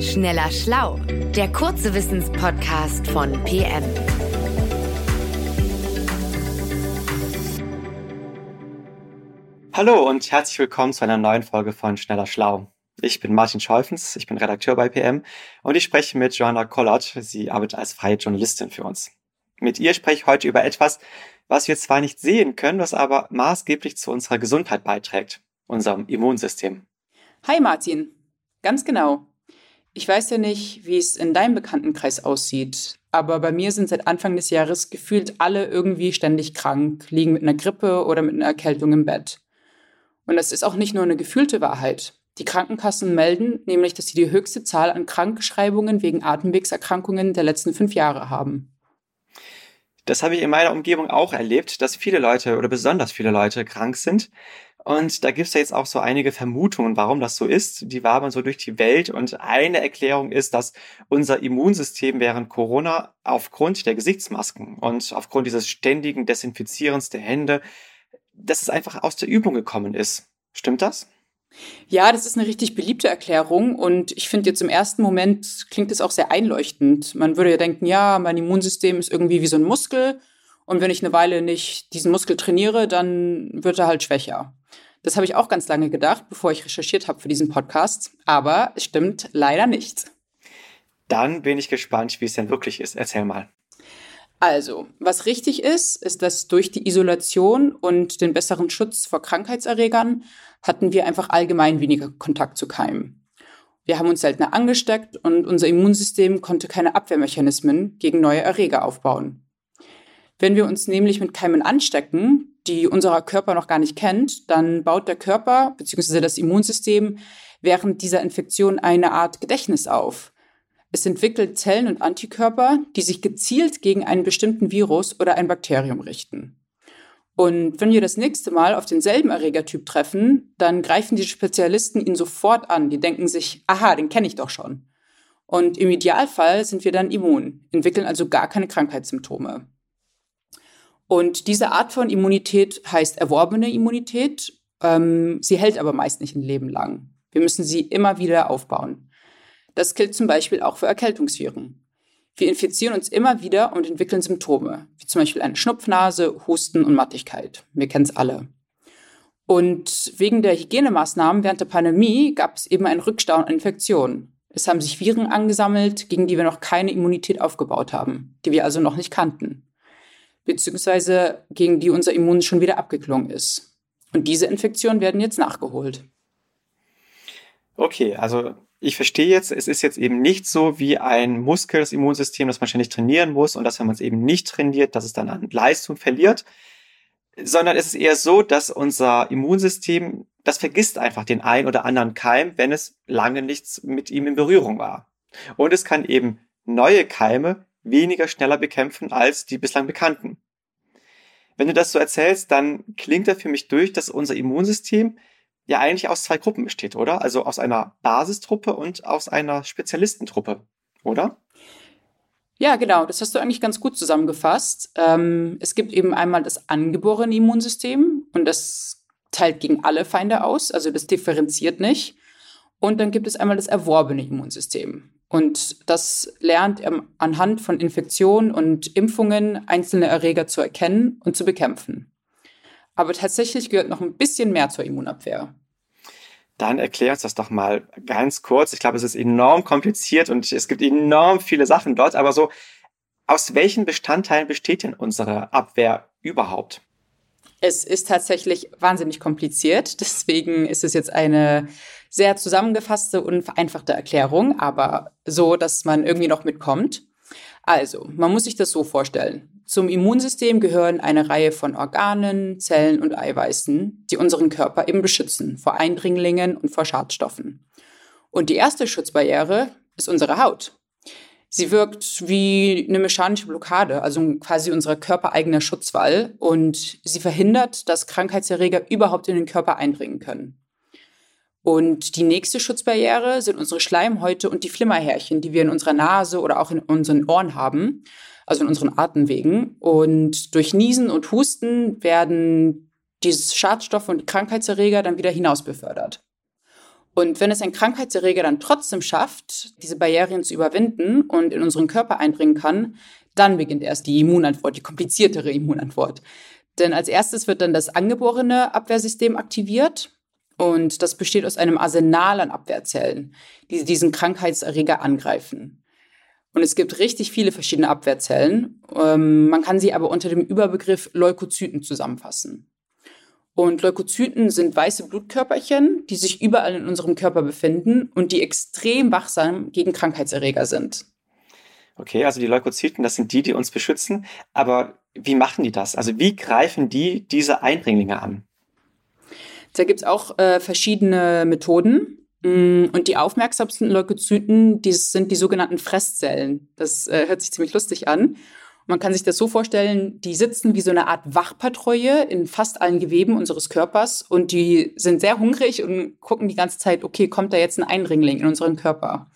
Schneller Schlau, der kurze Wissenspodcast von PM. Hallo und herzlich willkommen zu einer neuen Folge von Schneller Schlau. Ich bin Martin Scholfens, ich bin Redakteur bei PM und ich spreche mit Joanna Collard. Sie arbeitet als freie Journalistin für uns. Mit ihr spreche ich heute über etwas, was wir zwar nicht sehen können, was aber maßgeblich zu unserer Gesundheit beiträgt, unserem Immunsystem. Hi Martin, ganz genau. Ich weiß ja nicht, wie es in deinem Bekanntenkreis aussieht, aber bei mir sind seit Anfang des Jahres gefühlt alle irgendwie ständig krank, liegen mit einer Grippe oder mit einer Erkältung im Bett. Und das ist auch nicht nur eine gefühlte Wahrheit. Die Krankenkassen melden nämlich, dass sie die höchste Zahl an Krankschreibungen wegen Atemwegserkrankungen der letzten fünf Jahre haben. Das habe ich in meiner Umgebung auch erlebt, dass viele Leute oder besonders viele Leute krank sind. Und da gibt es ja jetzt auch so einige Vermutungen, warum das so ist. Die wabern so durch die Welt. Und eine Erklärung ist, dass unser Immunsystem während Corona aufgrund der Gesichtsmasken und aufgrund dieses ständigen Desinfizierens der Hände, dass es einfach aus der Übung gekommen ist. Stimmt das? Ja, das ist eine richtig beliebte Erklärung und ich finde jetzt im ersten Moment klingt es auch sehr einleuchtend. Man würde ja denken, ja, mein Immunsystem ist irgendwie wie so ein Muskel und wenn ich eine Weile nicht diesen Muskel trainiere, dann wird er halt schwächer. Das habe ich auch ganz lange gedacht, bevor ich recherchiert habe für diesen Podcast, aber es stimmt leider nicht. Dann bin ich gespannt, wie es denn wirklich ist. Erzähl mal. Also, was richtig ist, ist, dass durch die Isolation und den besseren Schutz vor Krankheitserregern hatten wir einfach allgemein weniger Kontakt zu Keimen. Wir haben uns seltener angesteckt und unser Immunsystem konnte keine Abwehrmechanismen gegen neue Erreger aufbauen. Wenn wir uns nämlich mit Keimen anstecken, die unser Körper noch gar nicht kennt, dann baut der Körper bzw. das Immunsystem während dieser Infektion eine Art Gedächtnis auf es entwickelt Zellen und Antikörper, die sich gezielt gegen einen bestimmten Virus oder ein Bakterium richten. Und wenn wir das nächste Mal auf denselben Erregertyp treffen, dann greifen die Spezialisten ihn sofort an. Die denken sich, aha, den kenne ich doch schon. Und im Idealfall sind wir dann immun, entwickeln also gar keine Krankheitssymptome. Und diese Art von Immunität heißt erworbene Immunität. Ähm, sie hält aber meist nicht ein Leben lang. Wir müssen sie immer wieder aufbauen. Das gilt zum Beispiel auch für Erkältungsviren. Wir infizieren uns immer wieder und entwickeln Symptome, wie zum Beispiel eine Schnupfnase, Husten und Mattigkeit. Wir kennen es alle. Und wegen der Hygienemaßnahmen während der Pandemie gab es eben einen Rückstau an Infektionen. Es haben sich Viren angesammelt, gegen die wir noch keine Immunität aufgebaut haben, die wir also noch nicht kannten, beziehungsweise gegen die unser Immun schon wieder abgeklungen ist. Und diese Infektionen werden jetzt nachgeholt. Okay, also ich verstehe jetzt, es ist jetzt eben nicht so wie ein Muskel, das Immunsystem, das man ständig trainieren muss und dass, wenn man es eben nicht trainiert, dass es dann an Leistung verliert, sondern es ist eher so, dass unser Immunsystem, das vergisst einfach den ein oder anderen Keim, wenn es lange nichts mit ihm in Berührung war. Und es kann eben neue Keime weniger schneller bekämpfen als die bislang bekannten. Wenn du das so erzählst, dann klingt da für mich durch, dass unser Immunsystem ja eigentlich aus zwei Gruppen besteht, oder? Also aus einer Basistruppe und aus einer Spezialistentruppe, oder? Ja, genau. Das hast du eigentlich ganz gut zusammengefasst. Ähm, es gibt eben einmal das angeborene Immunsystem und das teilt gegen alle Feinde aus, also das differenziert nicht. Und dann gibt es einmal das erworbene Immunsystem. Und das lernt anhand von Infektionen und Impfungen einzelne Erreger zu erkennen und zu bekämpfen. Aber tatsächlich gehört noch ein bisschen mehr zur Immunabwehr. Dann erklär uns das doch mal ganz kurz. Ich glaube, es ist enorm kompliziert und es gibt enorm viele Sachen dort. Aber so, aus welchen Bestandteilen besteht denn unsere Abwehr überhaupt? Es ist tatsächlich wahnsinnig kompliziert. Deswegen ist es jetzt eine sehr zusammengefasste und vereinfachte Erklärung, aber so, dass man irgendwie noch mitkommt. Also, man muss sich das so vorstellen. Zum Immunsystem gehören eine Reihe von Organen, Zellen und Eiweißen, die unseren Körper eben beschützen vor Eindringlingen und vor Schadstoffen. Und die erste Schutzbarriere ist unsere Haut. Sie wirkt wie eine mechanische Blockade, also quasi unser körpereigener Schutzwall und sie verhindert, dass Krankheitserreger überhaupt in den Körper eindringen können. Und die nächste Schutzbarriere sind unsere Schleimhäute und die Flimmerhärchen, die wir in unserer Nase oder auch in unseren Ohren haben also in unseren Atemwegen. Und durch Niesen und Husten werden diese Schadstoffe und Krankheitserreger dann wieder hinaus befördert. Und wenn es ein Krankheitserreger dann trotzdem schafft, diese Barrieren zu überwinden und in unseren Körper eindringen kann, dann beginnt erst die Immunantwort, die kompliziertere Immunantwort. Denn als erstes wird dann das angeborene Abwehrsystem aktiviert und das besteht aus einem Arsenal an Abwehrzellen, die diesen Krankheitserreger angreifen. Und es gibt richtig viele verschiedene Abwehrzellen. Ähm, man kann sie aber unter dem Überbegriff Leukozyten zusammenfassen. Und Leukozyten sind weiße Blutkörperchen, die sich überall in unserem Körper befinden und die extrem wachsam gegen Krankheitserreger sind. Okay, also die Leukozyten, das sind die, die uns beschützen. Aber wie machen die das? Also wie greifen die diese Eindringlinge an? Da gibt es auch äh, verschiedene Methoden. Mm, und die aufmerksamsten Leukozyten, die sind die sogenannten Fresszellen. Das äh, hört sich ziemlich lustig an. Man kann sich das so vorstellen, die sitzen wie so eine Art Wachpatrouille in fast allen Geweben unseres Körpers und die sind sehr hungrig und gucken die ganze Zeit, okay, kommt da jetzt ein Eindringling in unseren Körper?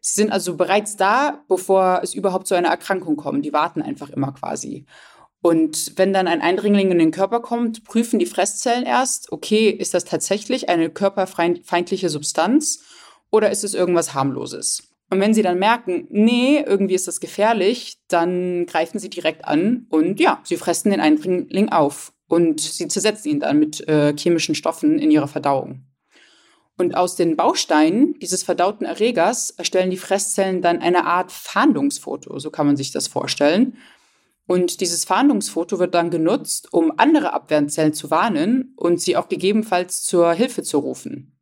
Sie sind also bereits da, bevor es überhaupt zu einer Erkrankung kommt. Die warten einfach immer quasi. Und wenn dann ein Eindringling in den Körper kommt, prüfen die Fresszellen erst, okay, ist das tatsächlich eine körperfeindliche Substanz oder ist es irgendwas harmloses? Und wenn sie dann merken, nee, irgendwie ist das gefährlich, dann greifen sie direkt an und ja, sie fressen den Eindringling auf und sie zersetzen ihn dann mit äh, chemischen Stoffen in ihrer Verdauung. Und aus den Bausteinen dieses verdauten Erregers erstellen die Fresszellen dann eine Art Fahndungsfoto, so kann man sich das vorstellen. Und dieses Fahndungsfoto wird dann genutzt, um andere Abwehrzellen zu warnen und sie auch gegebenenfalls zur Hilfe zu rufen.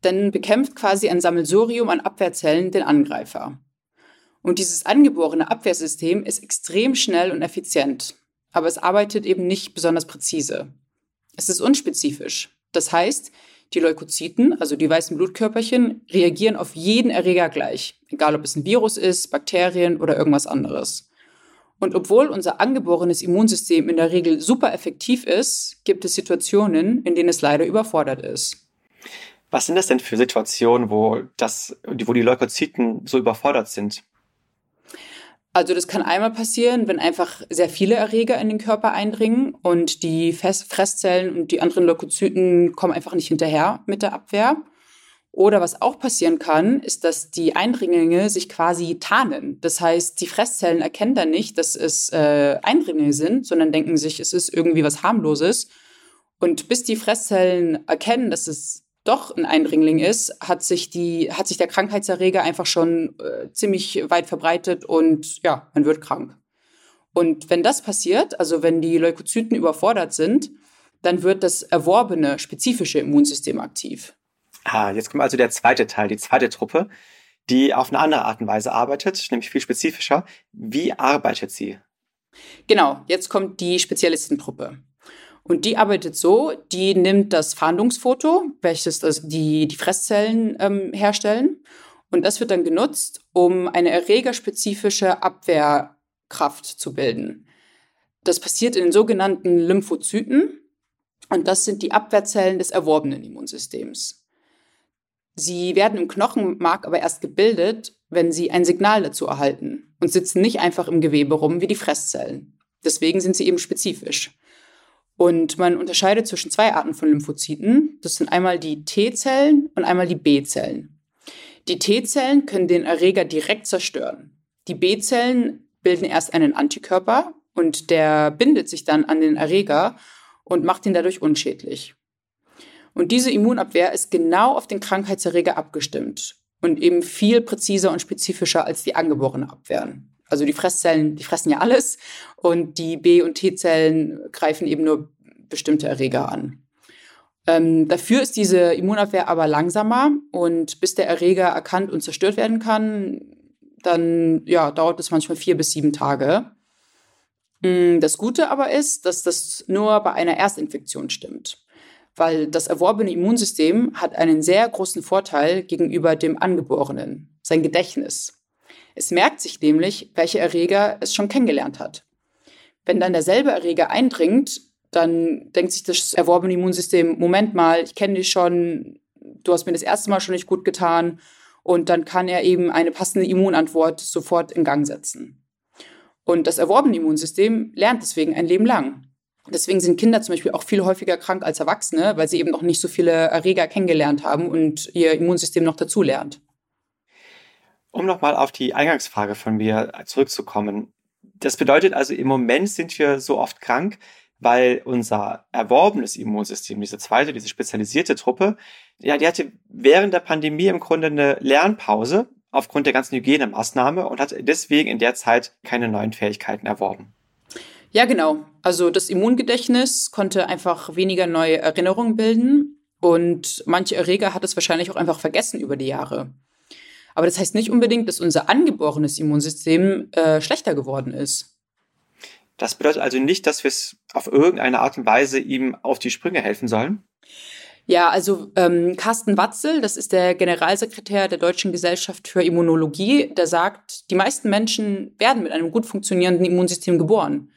Dann bekämpft quasi ein Sammelsurium an Abwehrzellen den Angreifer. Und dieses angeborene Abwehrsystem ist extrem schnell und effizient, aber es arbeitet eben nicht besonders präzise. Es ist unspezifisch. Das heißt, die Leukozyten, also die weißen Blutkörperchen, reagieren auf jeden Erreger gleich, egal ob es ein Virus ist, Bakterien oder irgendwas anderes. Und obwohl unser angeborenes Immunsystem in der Regel super effektiv ist, gibt es Situationen, in denen es leider überfordert ist. Was sind das denn für Situationen, wo, das, wo die Leukozyten so überfordert sind? Also das kann einmal passieren, wenn einfach sehr viele Erreger in den Körper eindringen und die Fresszellen und die anderen Leukozyten kommen einfach nicht hinterher mit der Abwehr. Oder was auch passieren kann, ist, dass die Eindringlinge sich quasi tarnen. Das heißt, die Fresszellen erkennen dann nicht, dass es äh, Eindringlinge sind, sondern denken sich, es ist irgendwie was harmloses. Und bis die Fresszellen erkennen, dass es doch ein Eindringling ist, hat sich die, hat sich der Krankheitserreger einfach schon äh, ziemlich weit verbreitet und ja, man wird krank. Und wenn das passiert, also wenn die Leukozyten überfordert sind, dann wird das erworbene spezifische Immunsystem aktiv. Ah, jetzt kommt also der zweite Teil, die zweite Truppe, die auf eine andere Art und Weise arbeitet, nämlich viel spezifischer. Wie arbeitet sie? Genau, jetzt kommt die Spezialistentruppe. Und die arbeitet so, die nimmt das Fahndungsfoto, welches das, die, die Fresszellen ähm, herstellen. Und das wird dann genutzt, um eine erregerspezifische Abwehrkraft zu bilden. Das passiert in den sogenannten Lymphozyten. Und das sind die Abwehrzellen des erworbenen Immunsystems. Sie werden im Knochenmark aber erst gebildet, wenn sie ein Signal dazu erhalten und sitzen nicht einfach im Gewebe rum wie die Fresszellen. Deswegen sind sie eben spezifisch. Und man unterscheidet zwischen zwei Arten von Lymphozyten. Das sind einmal die T-Zellen und einmal die B-Zellen. Die T-Zellen können den Erreger direkt zerstören. Die B-Zellen bilden erst einen Antikörper und der bindet sich dann an den Erreger und macht ihn dadurch unschädlich. Und diese Immunabwehr ist genau auf den Krankheitserreger abgestimmt und eben viel präziser und spezifischer als die angeborene Abwehren. Also die Fresszellen, die fressen ja alles und die B- und T-Zellen greifen eben nur bestimmte Erreger an. Ähm, dafür ist diese Immunabwehr aber langsamer und bis der Erreger erkannt und zerstört werden kann, dann ja, dauert es manchmal vier bis sieben Tage. Mm, das Gute aber ist, dass das nur bei einer Erstinfektion stimmt, weil das erworbene Immunsystem hat einen sehr großen Vorteil gegenüber dem angeborenen, sein Gedächtnis. Es merkt sich nämlich, welche Erreger es schon kennengelernt hat. Wenn dann derselbe Erreger eindringt, dann denkt sich das erworbene Immunsystem, Moment mal, ich kenne dich schon, du hast mir das erste Mal schon nicht gut getan. Und dann kann er eben eine passende Immunantwort sofort in Gang setzen. Und das erworbene Immunsystem lernt deswegen ein Leben lang. Deswegen sind Kinder zum Beispiel auch viel häufiger krank als Erwachsene, weil sie eben noch nicht so viele Erreger kennengelernt haben und ihr Immunsystem noch dazu lernt. Um nochmal auf die Eingangsfrage von mir zurückzukommen. Das bedeutet also, im Moment sind wir so oft krank, weil unser erworbenes Immunsystem, diese zweite, diese spezialisierte Truppe, ja, die hatte während der Pandemie im Grunde eine Lernpause aufgrund der ganzen Hygienemaßnahme und hat deswegen in der Zeit keine neuen Fähigkeiten erworben. Ja, genau. Also das Immungedächtnis konnte einfach weniger neue Erinnerungen bilden und manche Erreger hat es wahrscheinlich auch einfach vergessen über die Jahre. Aber das heißt nicht unbedingt, dass unser angeborenes Immunsystem äh, schlechter geworden ist. Das bedeutet also nicht, dass wir es auf irgendeine Art und Weise ihm auf die Sprünge helfen sollen? Ja, also ähm, Carsten Watzel, das ist der Generalsekretär der Deutschen Gesellschaft für Immunologie, der sagt, die meisten Menschen werden mit einem gut funktionierenden Immunsystem geboren.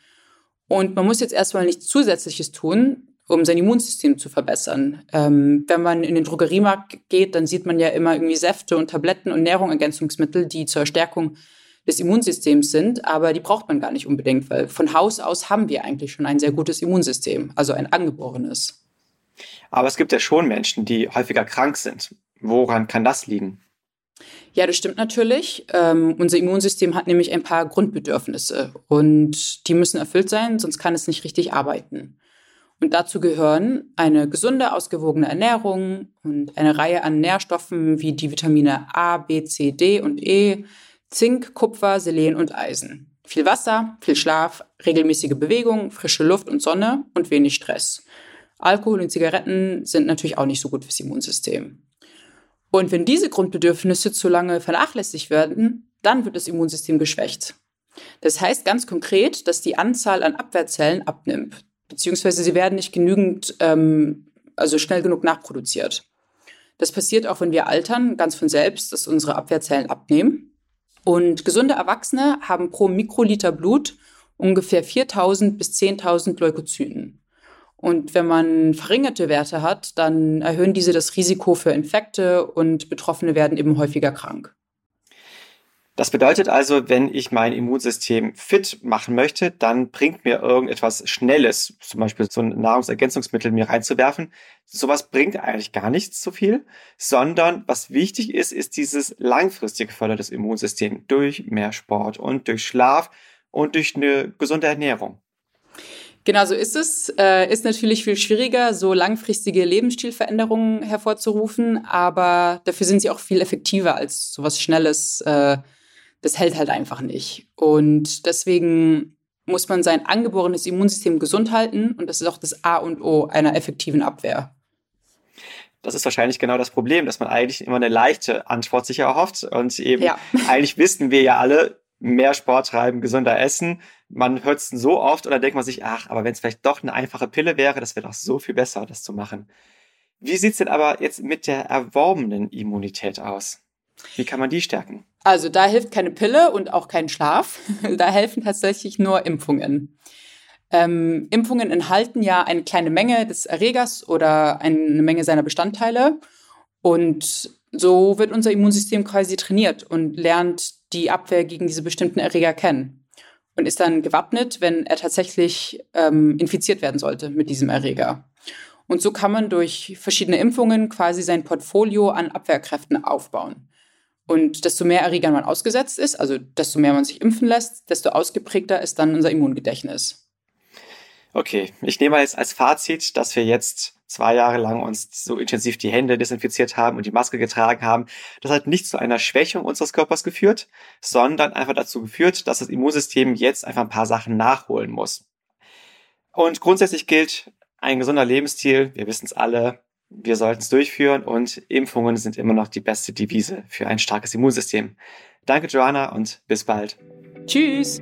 Und man muss jetzt erstmal nichts Zusätzliches tun, um sein Immunsystem zu verbessern. Ähm, wenn man in den Drogeriemarkt geht, dann sieht man ja immer irgendwie Säfte und Tabletten und Nährungsergänzungsmittel, die zur Stärkung des Immunsystems sind, aber die braucht man gar nicht unbedingt, weil von Haus aus haben wir eigentlich schon ein sehr gutes Immunsystem, also ein angeborenes. Aber es gibt ja schon Menschen, die häufiger krank sind. Woran kann das liegen? Ja, das stimmt natürlich. Ähm, unser Immunsystem hat nämlich ein paar Grundbedürfnisse und die müssen erfüllt sein, sonst kann es nicht richtig arbeiten. Und dazu gehören eine gesunde, ausgewogene Ernährung und eine Reihe an Nährstoffen wie die Vitamine A, B, C, D und E, Zink, Kupfer, Selen und Eisen. Viel Wasser, viel Schlaf, regelmäßige Bewegung, frische Luft und Sonne und wenig Stress. Alkohol und Zigaretten sind natürlich auch nicht so gut fürs Immunsystem. Und wenn diese Grundbedürfnisse zu lange vernachlässigt werden, dann wird das Immunsystem geschwächt. Das heißt ganz konkret, dass die Anzahl an Abwehrzellen abnimmt, beziehungsweise sie werden nicht genügend, ähm, also schnell genug nachproduziert. Das passiert auch, wenn wir altern, ganz von selbst, dass unsere Abwehrzellen abnehmen. Und gesunde Erwachsene haben pro Mikroliter Blut ungefähr 4000 bis 10.000 Leukozyten. Und wenn man verringerte Werte hat, dann erhöhen diese das Risiko für Infekte und Betroffene werden eben häufiger krank. Das bedeutet also, wenn ich mein Immunsystem fit machen möchte, dann bringt mir irgendetwas Schnelles, zum Beispiel so ein Nahrungsergänzungsmittel mir reinzuwerfen. Sowas bringt eigentlich gar nichts so viel, sondern was wichtig ist, ist dieses langfristige Fördern des Immunsystems durch mehr Sport und durch Schlaf und durch eine gesunde Ernährung. Genau so ist es. Äh, ist natürlich viel schwieriger, so langfristige Lebensstilveränderungen hervorzurufen, aber dafür sind sie auch viel effektiver als sowas Schnelles. Äh, das hält halt einfach nicht. Und deswegen muss man sein angeborenes Immunsystem gesund halten und das ist auch das A und O einer effektiven Abwehr. Das ist wahrscheinlich genau das Problem, dass man eigentlich immer eine leichte Antwort sich erhofft und eben ja. eigentlich wissen wir ja alle, mehr Sport treiben, gesünder essen. Man hört es so oft und dann denkt man sich, ach, aber wenn es vielleicht doch eine einfache Pille wäre, das wäre doch so viel besser, das zu machen. Wie sieht es denn aber jetzt mit der erworbenen Immunität aus? Wie kann man die stärken? Also da hilft keine Pille und auch kein Schlaf. da helfen tatsächlich nur Impfungen. Ähm, Impfungen enthalten ja eine kleine Menge des Erregers oder eine Menge seiner Bestandteile. Und so wird unser Immunsystem quasi trainiert und lernt die Abwehr gegen diese bestimmten Erreger kennen und ist dann gewappnet, wenn er tatsächlich ähm, infiziert werden sollte mit diesem Erreger. Und so kann man durch verschiedene Impfungen quasi sein Portfolio an Abwehrkräften aufbauen. Und desto mehr Erregern man ausgesetzt ist, also desto mehr man sich impfen lässt, desto ausgeprägter ist dann unser Immungedächtnis. Okay, ich nehme jetzt als Fazit, dass wir jetzt zwei Jahre lang uns so intensiv die Hände desinfiziert haben und die Maske getragen haben. Das hat nicht zu einer Schwächung unseres Körpers geführt, sondern einfach dazu geführt, dass das Immunsystem jetzt einfach ein paar Sachen nachholen muss. Und grundsätzlich gilt ein gesunder Lebensstil, wir wissen es alle, wir sollten es durchführen und Impfungen sind immer noch die beste Devise für ein starkes Immunsystem. Danke, Joanna, und bis bald. Tschüss.